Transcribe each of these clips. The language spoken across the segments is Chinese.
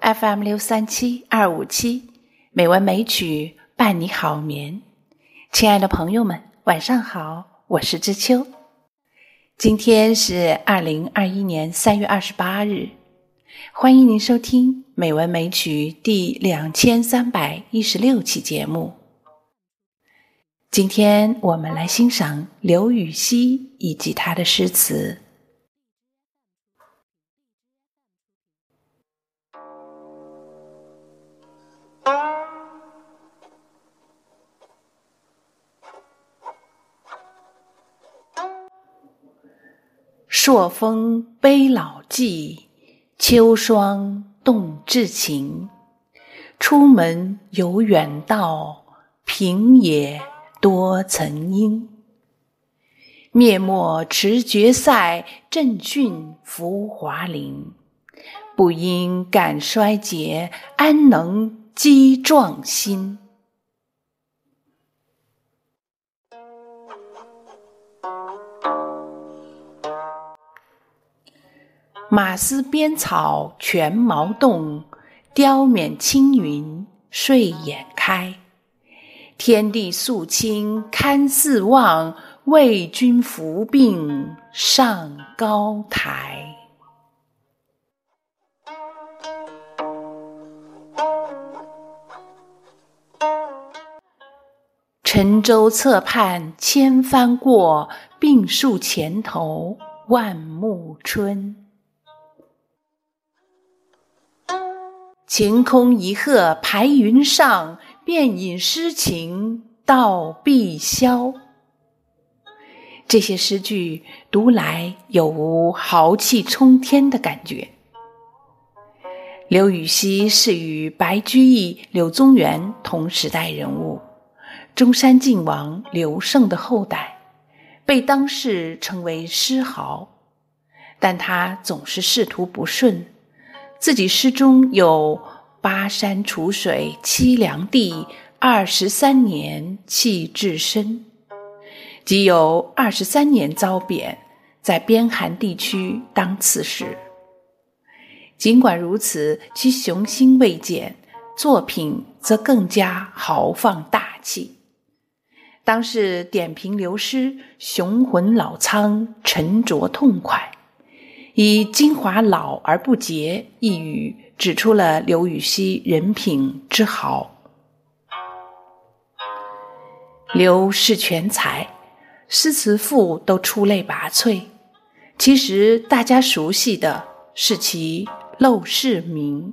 FM 六三七二五七，美文美曲伴你好眠。亲爱的朋友们，晚上好，我是知秋。今天是二零二一年三月二十八日，欢迎您收听《美文美曲》第两千三百一十六期节目。今天我们来欣赏刘禹锡以及他的诗词。朔风悲老骥，秋霜冻至情。出门游远道，平野多曾莺。灭没持绝塞，振训浮华林。不因感衰竭，安能积壮心？马嘶边草全毛动，雕冕青云睡眼开。天地肃清堪四望，为君扶病上高台。沉舟侧畔千帆过，病树前头万木春。晴空一鹤排云上，便引诗情到碧霄。这些诗句读来有无豪气冲天的感觉？刘禹锡是与白居易、柳宗元同时代人物，中山靖王刘胜的后代，被当世称为诗豪。但他总是仕途不顺。自己诗中有“巴山楚水凄凉地，二十三年弃置身”，即有二十三年遭贬，在边寒地区当刺史。尽管如此，其雄心未减，作品则更加豪放大气。当是点评刘诗雄浑老苍，沉着痛快。以“精华老而不竭”一语，指出了刘禹锡人品之好。刘是全才，诗词赋都出类拔萃。其实大家熟悉的是其《陋室铭》。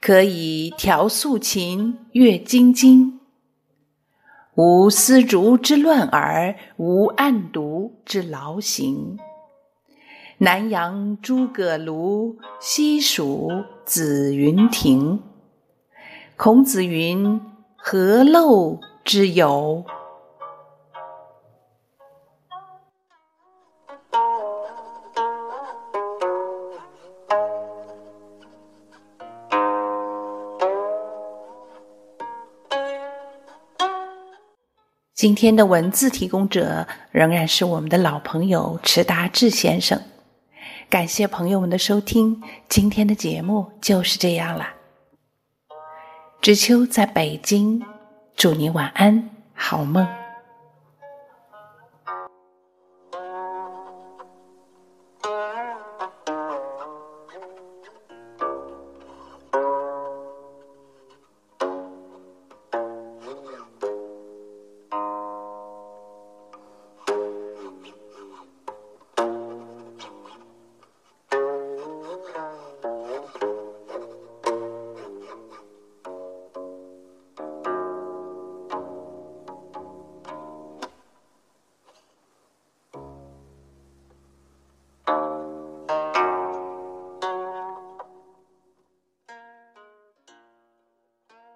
可以调素琴，阅金经。无丝竹之乱耳，无案牍之劳形。南阳诸葛庐，西蜀子云亭。孔子云：“何陋之有？”今天的文字提供者仍然是我们的老朋友迟达志先生，感谢朋友们的收听，今天的节目就是这样了。知秋在北京，祝你晚安，好梦。